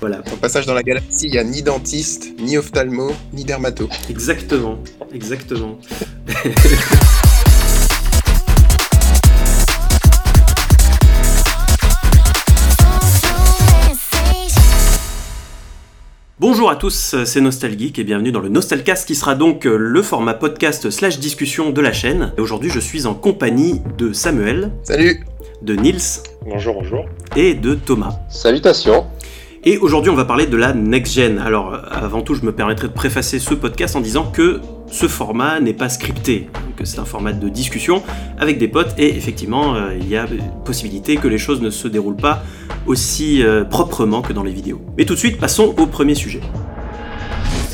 Voilà. Au passage dans la galaxie, il n'y a ni dentiste, ni ophtalmo, ni dermato. Exactement, exactement. Bonjour à tous, c'est Nostalgeek et bienvenue dans le Nostalcast qui sera donc le format podcast slash discussion de la chaîne. Et aujourd'hui je suis en compagnie de Samuel, Salut de Nils Bonjour, bonjour. et de Thomas. Salutations. Et aujourd'hui, on va parler de la next gen. Alors, avant tout, je me permettrai de préfacer ce podcast en disant que ce format n'est pas scripté, que c'est un format de discussion avec des potes, et effectivement, euh, il y a possibilité que les choses ne se déroulent pas aussi euh, proprement que dans les vidéos. Mais tout de suite, passons au premier sujet.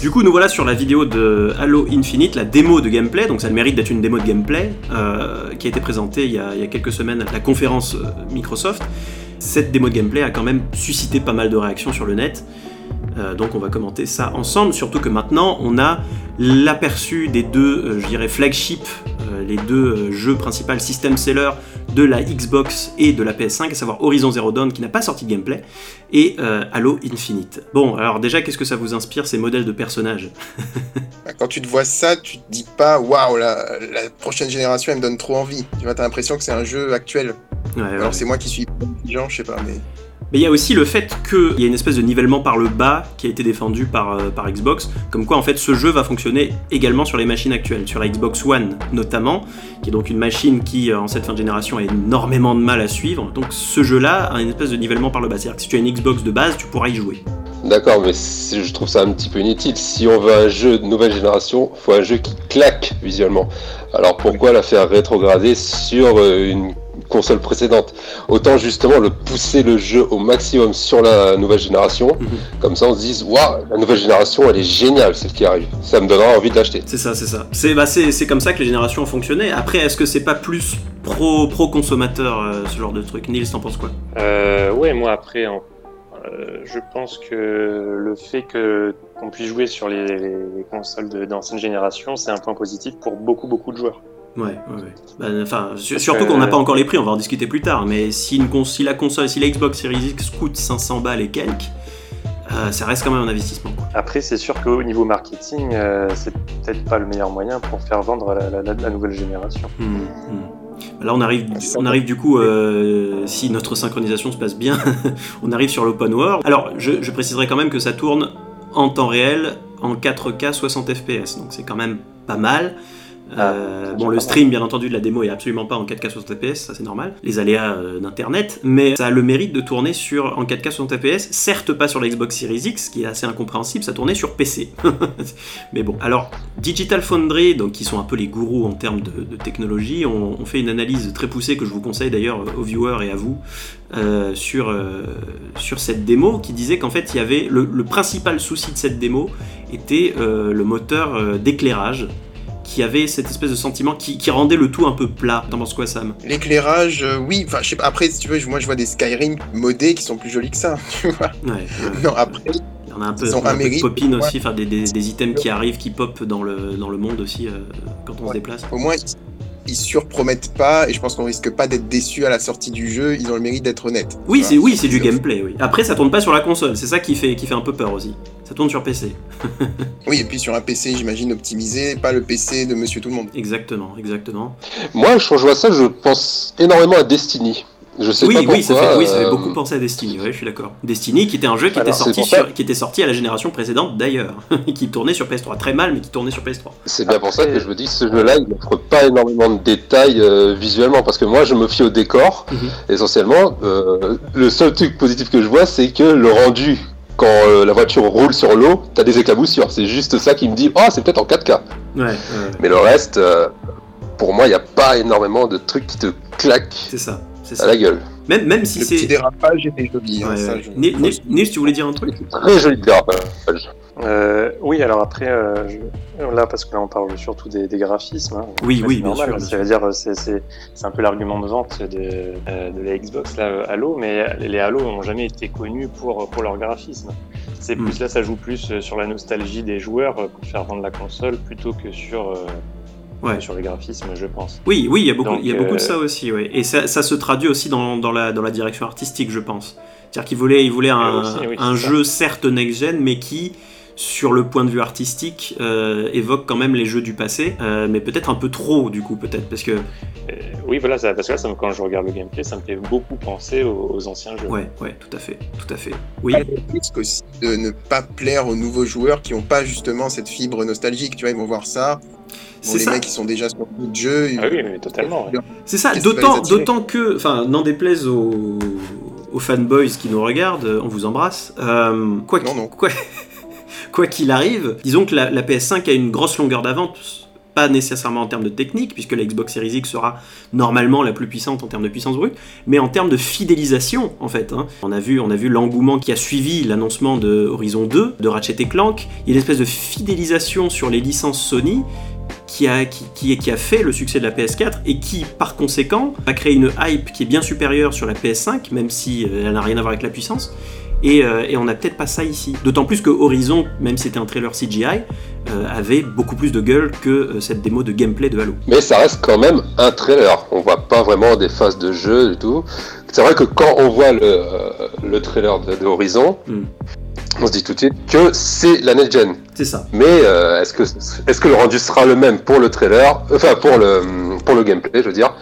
Du coup, nous voilà sur la vidéo de Halo Infinite, la démo de gameplay, donc ça a le mérite d'être une démo de gameplay, euh, qui a été présentée il y a, il y a quelques semaines à la conférence Microsoft. Cette démo de gameplay a quand même suscité pas mal de réactions sur le net. Euh, donc on va commenter ça ensemble, surtout que maintenant on a l'aperçu des deux, euh, je dirais, flagship, euh, les deux euh, jeux principaux system sellers de la Xbox et de la PS5, à savoir Horizon Zero Dawn qui n'a pas sorti de gameplay, et euh, Halo Infinite. Bon, alors déjà, qu'est-ce que ça vous inspire ces modèles de personnages Bah, Quand tu te vois ça, tu te dis pas waouh, la, la prochaine génération elle me donne trop envie. Tu vois, t'as l'impression que c'est un jeu actuel. Ouais, ouais. Alors c'est moi qui suis intelligent, je sais pas, mais. Mais il y a aussi le fait qu'il y a une espèce de nivellement par le bas qui a été défendu par, euh, par Xbox, comme quoi en fait ce jeu va fonctionner également sur les machines actuelles, sur la Xbox One notamment, qui est donc une machine qui euh, en cette fin de génération a énormément de mal à suivre. Donc ce jeu-là a une espèce de nivellement par le bas, c'est-à-dire que si tu as une Xbox de base, tu pourras y jouer. D'accord, mais je trouve ça un petit peu inutile. Si on veut un jeu de nouvelle génération, faut un jeu qui claque visuellement. Alors pourquoi la faire rétrograder sur euh, une console précédente Autant justement le pousser le jeu au maximum sur la nouvelle génération. Mhm. Comme ça, on se dise, waouh, la nouvelle génération, elle est géniale, celle qui arrive. Ça me donnera envie de l'acheter. C'est ça, c'est ça. C'est bah, c'est- c'est comme ça que les générations ont fonctionné. Après, est-ce que c'est pas plus pro, pro consommateur euh, ce genre de truc? Nils, t'en penses quoi? Euh, ouais, moi après, en- euh, je pense que le fait que qu'on puisse jouer sur les, les consoles de- d'ancienne génération, c'est un point positif pour beaucoup beaucoup de joueurs. Ouais, ouais, ouais. Bah, Enfin, surtout qu'on n'a pas encore les prix, on va en discuter plus tard. Mais si, une cons- si la console, si la Xbox Series X coûte 500 balles et quelques, euh, ça reste quand même un investissement. Après, c'est sûr qu'au niveau marketing, euh, c'est peut-être pas le meilleur moyen pour faire vendre la, la- la- la nouvelle génération. Hmm, hmm. Là, on arrive, on arrive du coup, euh, si notre synchronisation se passe bien, on arrive sur l'open world. Alors, je, je préciserai quand même que ça tourne en temps réel, en 4K 60 FPS, donc c'est quand même pas mal. Euh, Ah, bon, le stream, bien entendu, de la démo est absolument pas en 4K 60 FPS, ça c'est normal, les aléas euh, d'internet, mais ça a le mérite de tourner sur en 4K 60 FPS, certes pas sur la Xbox Series X, qui est assez incompréhensible, ça tournait sur PC. mais bon, alors Digital Foundry, donc qui sont un peu les gourous en termes de, de technologie, ont, fait une analyse très poussée que je vous conseille d'ailleurs aux viewers et à vous euh, sur, euh, sur cette démo, qui disait qu'en fait il y avait le, le principal souci de cette démo était euh, le moteur euh, d'éclairage qui avait cette espèce de sentiment qui, qui rendait le tout un peu plat. T'en penses quoi, Sam? L'éclairage, euh, oui, enfin je sais pas. Après, si tu veux, moi je vois des Skyrim modés qui sont plus jolis que ça, tu vois. Ouais, ouais. Non, après, Il y en a un peu, on a un peu de popine aussi, enfin des, des- des items qui arrivent, qui pop dans le, dans le monde aussi euh, quand on se déplace. au moins, ils, surpromettent pas et je pense qu'on risque pas d'être déçu à la sortie du jeu. Ils ont le mérite d'être honnêtes. Oui, c'est oui, c'est du gameplay. Oui. Après, ça tourne pas sur la console. C'est ça qui fait qui fait un peu peur aussi. Ça tourne sur PC. Oui, et puis sur un PC, j'imagine optimisé, pas le PC de Monsieur Tout le Monde. Exactement, exactement. Moi, quand je vois ça, je pense énormément à Destiny. Je sais Oui, pas pourquoi. oui, ça fait, oui, ça fait euh, beaucoup penser à Destiny. Ouais, je suis d'accord. Destiny, qui était un jeu qui était Alors, sorti sur, qui était sorti à la génération précédente d'ailleurs, qui tournait sur PS3 très mal, mais qui tournait sur PS3. C'est bien pour ça que je me dis que ce jeu-là, il n'offre pas énormément de détails euh, visuellement, parce que moi, je me fie au décor, Mhm. essentiellement. Euh, le seul truc positif que je vois, c'est que le rendu, quand euh, la voiture roule sur l'eau, t'as des éclaboussures. C'est juste ça qui me dit, oh, c'est peut-être en 4K. Ouais, ouais, Mais le reste, euh, pour moi, il n'y a pas énormément de trucs qui te claquent c'est ça, c'est à la gueule. Même, même si le petit c'est. dérapage était joli. hein, Ouais, ça, je- tu voulais dire un truc? Très joli dérapage. Euh, oui, alors après, euh, je- là, parce que là, on parle surtout des, des graphismes. hein. Oui, oui, c'est bien normal, sûr, bien Ça veut dire, c'est, c'est, c'est un peu l'argument de vente de, euh, de la Xbox, là, euh, Halo, mais les Halo n'ont jamais été connus pour, pour leur graphisme. C'est Hmm. plus là, ça joue plus euh, sur la nostalgie des joueurs euh, pour faire vendre la console plutôt que sur, euh, Ouais. sur les graphismes, je pense. Oui, oui, il y a beaucoup, Donc, il y a beaucoup de euh, ça aussi, ouais. Et ça, ça se traduit aussi dans, dans la, dans la direction artistique, je pense. C'est-à-dire qu'il voulait, il voulait un, aussi, oui, un jeu certes next-gen, mais qui, sur le point de vue artistique, euh, évoque quand même les jeux du passé, euh, mais peut-être un peu trop, du coup, peut-être, parce que, Euh, oui, voilà, ça, parce que là, ça quand je regarde le gameplay, ça me fait beaucoup penser aux, aux anciens jeux. ouais, ouais, tout à fait, tout à fait. Oui, Il y a le risque aussi de ne pas plaire aux nouveaux joueurs qui n'ont pas justement cette fibre nostalgique. Tu vois, ils vont voir ça. Bon, c'est les ça. mecs qui sont déjà sur le jeu. ils- Ah oui, mais totalement. ouais. C'est ça, d'autant, que, enfin, n'en déplaise aux, aux fanboys qui nous regardent, on vous embrasse. Euh, quoi Non, qu'il- non. quoi- quoi qu'il arrive, disons que la, la PS5 a une grosse longueur d'avance, pas nécessairement en termes de technique, puisque la Xbox Series X sera normalement la plus puissante en termes de puissance brute, mais en termes de fidélisation, en fait. hein. On a vu, on a vu l'engouement qui a suivi l'annoncement de Horizon 2, de Ratchet et Clank. Il y a une espèce de fidélisation sur les licences Sony qui a, qui, qui- qui a fait le succès de la PS4 et qui, par conséquent, a créé une hype qui est bien supérieure sur la PS5, même si euh, elle n'a rien à voir avec la puissance. Et, euh, et on n'a peut-être pas ça ici. D'autant plus que Horizon, même si c'était un trailer CGI, euh, avait beaucoup plus de gueule que euh, cette démo de gameplay de Halo. Mais ça reste quand même un trailer. On voit pas vraiment des phases de jeu du tout. C'est vrai que quand on voit le, le trailer de, de Horizon, Hmm. On se dit tout de suite que c'est la next gen. C'est ça. Mais euh, est-ce que est-ce que le rendu sera le même pour le trailer, enfin pour le pour le gameplay, je veux dire,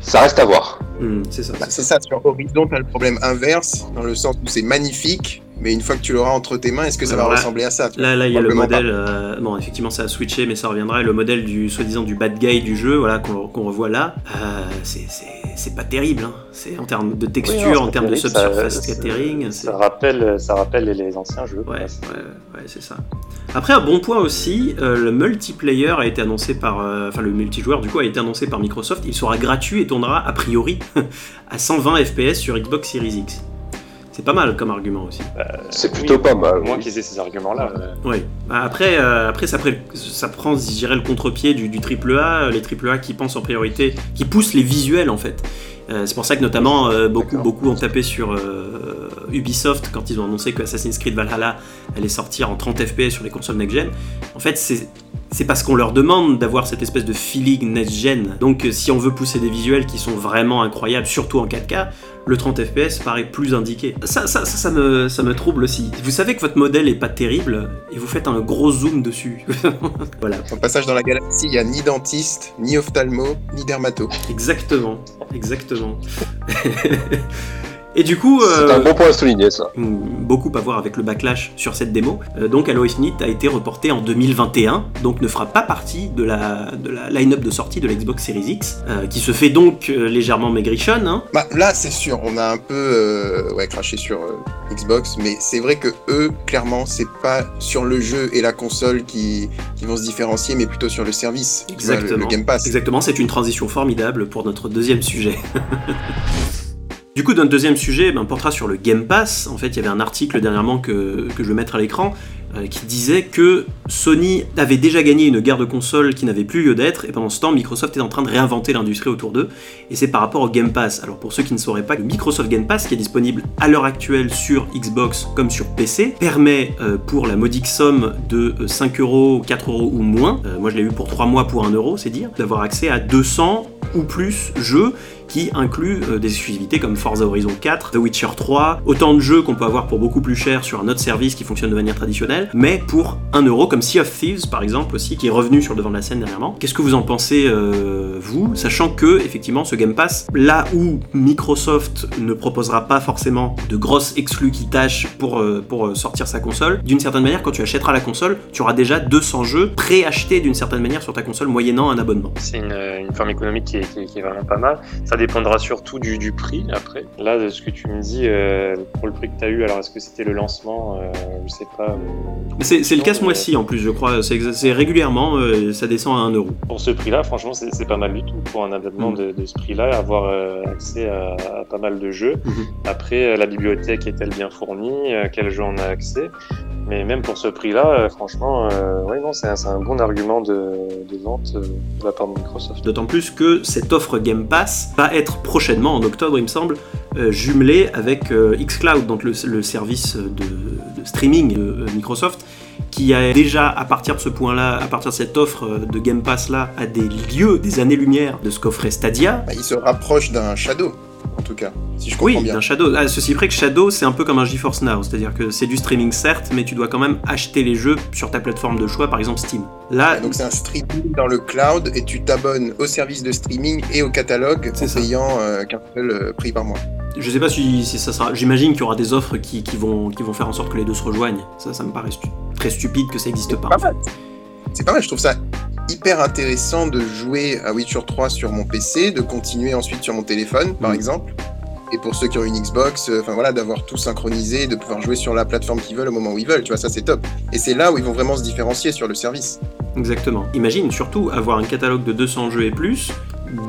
ça reste à voir. Hmm, c'est ça. Bah, c'est ça, sur Horizon, tu as le problème inverse, dans le sens où c'est magnifique, mais une fois que tu l'auras entre tes mains, est-ce que ça va ressembler à ça? Là, là, il y a le modèle. euh, bon, effectivement, ça a switché, mais ça reviendra. Et le modèle du soi-disant du bad guy du jeu, voilà, qu'on qu'on revoit là, euh, c'est- c'est pas terrible. hein. C'est en termes de texture, Oui, non, en termes de subsurface scattering. Ça rappelle, ça rappelle les, anciens jeux. Ouais, ouais, c'est ça. Après, un bon point aussi, euh, le multiplayer a été annoncé par. euh, Enfin, le multijoueur, du coup, a été annoncé par Microsoft. Il sera gratuit et tournera, a priori, à 120 FPS sur Xbox Series X. C'est pas mal comme argument aussi. C'est Oui, plutôt pas mal. Moins oui. qu'ils aient ces arguments-là. euh, Oui. Après, euh, après ça, prend, je dirais, le contre-pied du, du AAA, les AAA qui pensent en priorité, qui poussent les visuels en fait. Euh, c'est pour ça que notamment euh, beaucoup, beaucoup ont tapé sur euh, Ubisoft quand ils ont annoncé que Assassin's Creed Valhalla allait sortir en 30 FPS sur les consoles next-gen. En fait, c'est c'est parce qu'on leur demande d'avoir cette espèce de feeling next-gen. Donc, euh, si on veut pousser des visuels qui sont vraiment incroyables, surtout en 4K, le 30 FPS paraît plus indiqué. Ça, ça, ça, ça me, ça me trouble aussi. Vous savez que votre modèle est pas terrible et vous faites un gros zoom dessus. voilà, Au passage dans la galaxie, il n'y a ni dentiste, ni ophtalmo, ni dermato. exactement, exactement. Et du coup, C'est euh, un bon point à souligner ça. beaucoup à voir avec le backlash sur cette démo. Euh, donc Halo Infinite a été reporté en 2021, donc ne fera pas partie de la, de la line-up de sortie de la Xbox Series X, euh, qui se fait donc euh, légèrement maigrichonne. hein. Bah, là, c'est sûr, on a un peu euh, ouais, craché sur euh, Xbox, mais c'est vrai que eux, clairement, c'est pas sur le jeu et la console qui, qui vont se différencier, mais plutôt sur le service. Tu vois, le- Exactement. le, Game Pass. Exactement, c'est une transition formidable pour notre deuxième sujet. Du coup, notre deuxième sujet ben, portera sur le Game Pass. En fait, il y avait un article dernièrement que, je vais mettre à l'écran euh, qui disait que Sony avait déjà gagné une guerre de consoles qui n'avait plus lieu d'être, et pendant ce temps, Microsoft est en train de réinventer l'industrie autour d'eux, et c'est par rapport au Game Pass. Alors pour ceux qui ne sauraient pas, le Microsoft Game Pass, qui est disponible à l'heure actuelle sur Xbox comme sur PC, permet euh, pour la modique somme de euh, 5 euros, 4 euros ou moins, euh, moi je l'ai eu pour 3 mois pour 1 euro, c'est dire, d'avoir accès à 200 ou plus jeux qui incluent euh, des exclusivités comme Forza Horizon 4, The Witcher 3, autant de jeux qu'on peut avoir pour beaucoup plus cher sur un autre service qui fonctionne de manière traditionnelle, mais pour 1 euro comme Sea of Thieves par exemple aussi, qui est revenu sur le devant de la scène dernièrement. Qu'est-ce que vous en pensez euh, vous, sachant que effectivement ce Game Pass, là où Microsoft ne proposera pas forcément de grosses exclus qui tâchent pour, euh, sortir sa console, d'une certaine manière quand tu achèteras la console, tu auras déjà 200 jeux préachetés d'une certaine manière sur ta console moyennant un abonnement. C'est une forme économique qui est, qui est- qui est vraiment pas mal. Ça dépendra surtout du, du prix après. Là, de ce que tu me dis, euh, pour le prix que tu as eu, alors est-ce que c'était le lancement euh, Je sais pas. euh, Mais C'est le cas ce mois-ci en plus, je crois. C'est régulièrement, euh, ça descend à 1 euro. Pour ce prix-là, franchement, c'est pas mal du tout. Pour un abonnement Mm. de, de ce prix-là, avoir accès à, à pas mal de jeux. Mhm. Après, la bibliothèque est-elle bien fournie? Quel jeu on a accès? Mais même pour ce prix-là, euh, franchement, euh, ouais, non, c'est un, bon argument de, de vente euh, de la part de Microsoft. D'autant plus que cette offre Game Pass va être prochainement, en octobre il me semble, euh, jumelée avec euh, xCloud, donc le, le service de, de streaming de euh, Microsoft, qui a déjà, à partir de ce point-là, à partir de cette offre de Game Pass là, à des lieux, des années-lumière de ce qu'offrait Stadia. Bah, il se rapproche d'un Shadow en tout cas, si je comprends oui, bien. Shadow. Ah, ceci près que Shadow, c'est un peu comme un GeForce Now, c'est-à-dire que c'est du streaming certes, mais tu dois quand même acheter les jeux sur ta plateforme de choix, par exemple Steam. Là, donc c'est un streaming dans le cloud et tu t'abonnes au service de streaming et au catalogue en ça. payant euh, qu'un seul euh, prix par mois. Je sais pas si, si ça sera. J'imagine qu'il y aura des offres qui, qui vont, qui vont faire en sorte que les deux se rejoignent. Ça, ça me paraît stu- très stupide que ça n'existe pas. Pas. C'est pas mal, je trouve ça hyper intéressant de jouer à Witcher 3 sur mon PC, de continuer ensuite sur mon téléphone, par Mm. exemple. Et pour ceux qui ont une Xbox, euh, voilà, d'avoir tout synchronisé, de pouvoir jouer sur la plateforme qu'ils veulent au moment où ils veulent, tu vois, ça c'est top. Et c'est là où ils vont vraiment se différencier sur le service. Exactement. Imagine surtout avoir un catalogue de 200 jeux et plus,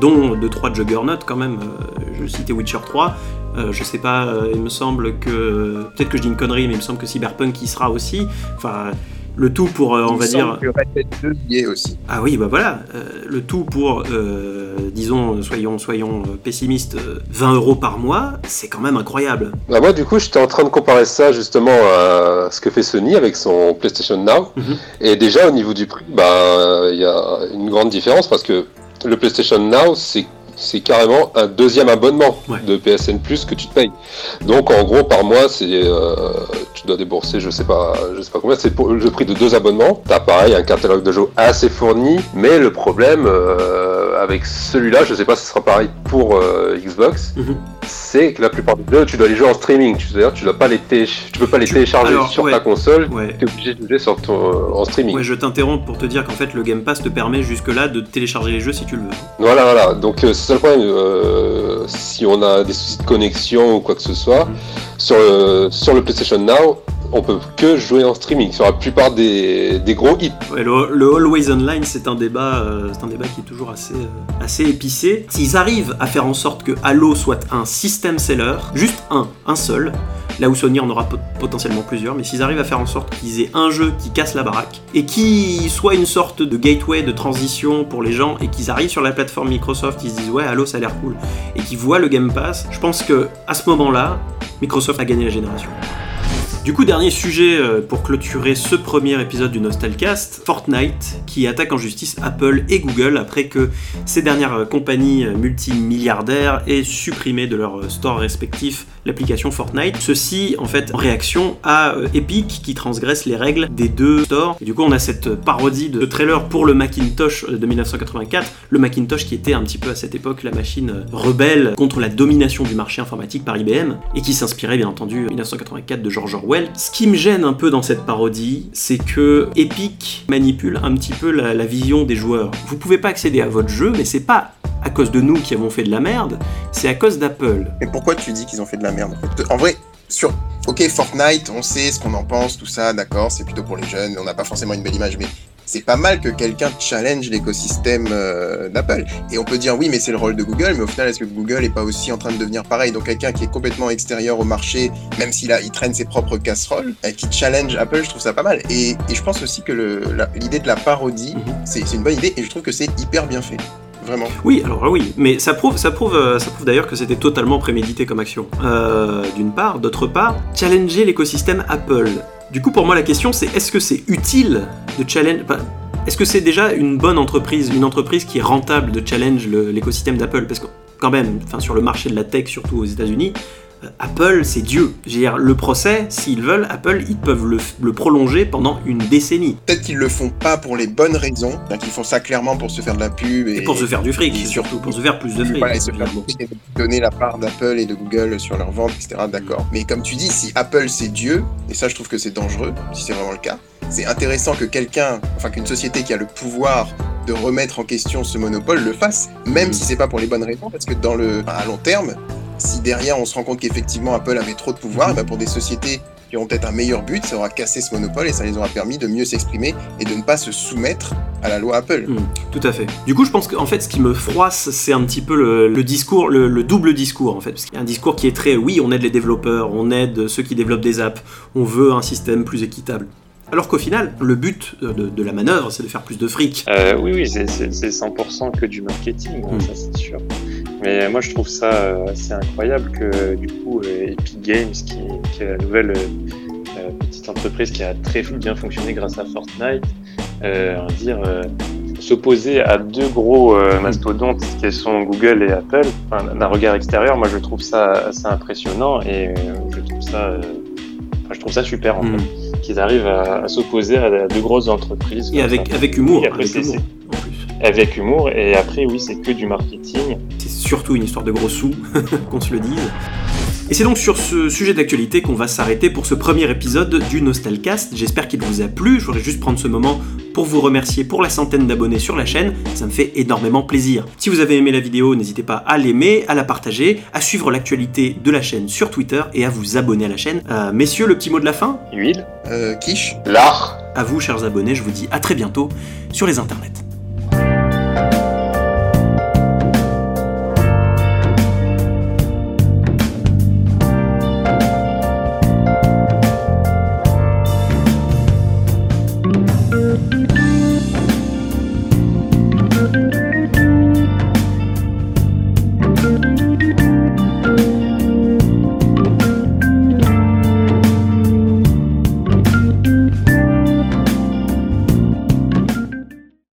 dont 2-3 Juggernaut quand même. euh, je citais Witcher 3. euh, je sais pas, il me semble que. Peut-être que je dis une connerie, mais il me semble que Cyberpunk y sera aussi. Enfin. Le tout pour, euh, on Il va dire. semble que Red Dead 2 y est aussi. Ah oui, bah voilà, euh, le tout pour, euh, disons, soyons, soyons pessimistes, euh, 20 euros par mois, c'est quand même incroyable. Bah moi, du coup, j'étais en train de comparer ça justement à ce que fait Sony avec son PlayStation Now. Mhm. Et déjà, au niveau du prix, bah, il y a une grande différence parce que le PlayStation Now, c'est c'est carrément un deuxième abonnement Ouais. de PSN Plus que tu te payes. Donc en gros par mois c'est euh, tu dois débourser je sais pas je sais pas combien c'est pour le prix de deux abonnements. T'as pareil un catalogue de jeux assez fourni mais le problème euh, avec celui-là je sais pas si ce sera pareil pour euh, Xbox Mhm. c'est que la plupart des jeux tu dois les jouer en streaming tu c'est-à-dire tu dois pas les tu peux pas les télécharger alors, sur ouais. ta console Ouais. tu es obligé de jouer sur ton en streaming. Ouais, je t'interromps pour te dire qu'en fait, le Game Pass te permet jusque-là de télécharger les jeux si tu le veux. Voilà, voilà. Donc euh, c'est ça le problème. euh, si on a des soucis de connexion ou quoi que ce soit, Mhm. sur, le, sur le PlayStation Now, on peut que jouer en streaming sur la plupart des, gros hits. Le, Always Online, c'est un débat, euh, qui est toujours assez, euh, assez épicé. S'ils arrivent à faire en sorte que Halo soit un system seller, juste un, un seul, là où Sony en aura pot- potentiellement plusieurs, mais s'ils arrivent à faire en sorte qu'ils aient un jeu qui casse la baraque et qui soit une sorte de gateway de transition pour les gens et qu'ils arrivent sur la plateforme Microsoft, ils se disent ouais Halo ça a l'air cool et qu'ils voient le Game Pass, je pense que à ce moment-là, Microsoft a gagné la génération. Du coup, dernier sujet euh, pour clôturer ce premier épisode du Nostalcast, Fortnite, qui attaque en justice Apple et Google après que ces dernières euh, compagnies euh, multimilliardaires aient supprimé de leurs stores respectifs l'application Fortnite. Ceci, en fait, en réaction à Epic qui transgresse les règles des deux stores. Du coup, on a cette parodie de trailer pour le Macintosh de 1984, le Macintosh qui était un petit peu à cette époque la machine rebelle contre la domination du marché informatique par IBM et qui s'inspirait bien entendu en 1984 de George Orwell. Ce qui me gêne un peu dans cette parodie, c'est que Epic manipule un petit peu la, vision des joueurs. Vous pouvez pas accéder à votre jeu, mais c'est pas à cause de nous qui avons fait de la merde, c'est à cause d'Apple. Mais pourquoi tu dis qu'ils ont fait de la merde En vrai, sur. Ok, Fortnite, on sait ce qu'on en pense, tout ça, d'accord, c'est plutôt pour les jeunes, on n'a pas forcément une belle image, mais c'est pas mal que quelqu'un challenge l'écosystème euh, d'Apple. Et on peut dire oui, mais c'est le rôle de Google, mais au final, est-ce que Google est pas aussi en train de devenir pareil? Donc quelqu'un qui est complètement extérieur au marché, même s'il a, il traîne ses propres casseroles, euh, qui challenge Apple, je trouve ça pas mal. Et, et je pense aussi que l'idée de la parodie, Mhm. c'est c'est une bonne idée, et je trouve que c'est hyper bien fait. Vraiment. Oui, alors oui, mais ça prouve, ça prouve, euh, ça prouve d'ailleurs que c'était totalement prémédité comme action. Euh, D'une part, d'autre part, challenger l'écosystème Apple. Du coup, pour moi, la question c'est est-ce que c'est utile de challenge Est-ce que c'est déjà une bonne entreprise, une entreprise qui est rentable de challenge le- l'écosystème d'Apple? Parce que quand même, sur le marché de la tech, surtout aux États-Unis, Apple, c'est Dieu. Je veux dire, le procès, s'ils veulent, Apple, ils peuvent le, le prolonger pendant une décennie. Peut-être qu'ils le font pas pour les bonnes raisons, qu'ils font ça clairement pour se faire de la pub et, Et pour se faire du fric, et surtout, pour se faire plus de fric. Voilà, et se faire et donner la part d'Apple et de Google sur leur vente, etc. D'accord. Mais comme tu dis, si Apple c'est Dieu, et ça je trouve que c'est dangereux, si c'est vraiment le cas, c'est intéressant que quelqu'un, enfin qu'une société qui a le pouvoir de remettre en question ce monopole le fasse, même Mhm. si c'est pas pour les bonnes raisons, parce que dans le, à long terme, si derrière on se rend compte qu'effectivement Apple avait trop de pouvoir, Mhm. ben, pour des sociétés qui auront peut-être un meilleur but, ça aura cassé ce monopole et ça les aura permis de mieux s'exprimer et de ne pas se soumettre à la loi Apple. Hmm, tout à fait. Du coup, je pense qu'en fait, ce qui me froisse, c'est un petit peu le, le discours, le, le double discours, en fait. Parce qu'il y a un discours qui est très, oui, on aide les développeurs, on aide ceux qui développent des apps, on veut un système plus équitable. Alors qu'au final, le but de, de la manœuvre, c'est de faire plus de fric. Euh, oui, oui, c'est- c'est c'est 100% que du marketing, hein, Mm. ça c'est sûr. Mais moi je trouve ça euh, assez incroyable que du coup euh, Epic Games, qui, qui est la nouvelle euh, petite entreprise qui a très bien fonctionné grâce à Fortnite, dire s'opposer à deux gros mastodontes qui sont Google et Apple, d'un regard extérieur, moi je trouve ça assez impressionnant et je trouve ça, je trouve ça super en mm. fait qu'ils arrivent à, s'opposer à de grosses entreprises. Et avec, avec humour. avec, humour avec humour. Et après, oui, c'est que du marketing. Surtout une histoire de gros sous, qu'on se le dise. Et c'est donc sur ce sujet d'actualité qu'on va s'arrêter pour ce premier épisode du Nostalcast. J'espère qu'il vous a plu. Je voudrais juste prendre ce moment pour vous remercier pour la centaine d'abonnés sur la chaîne. Ça me fait énormément plaisir. Si vous avez aimé la vidéo, n'hésitez pas à l'aimer, à la partager, à suivre l'actualité de la chaîne sur Twitter et à vous abonner à la chaîne. Euh, messieurs, le petit mot de la fin? Huile. Euh, quiche. L'art. À vous, chers abonnés, je vous dis à très bientôt sur les internets.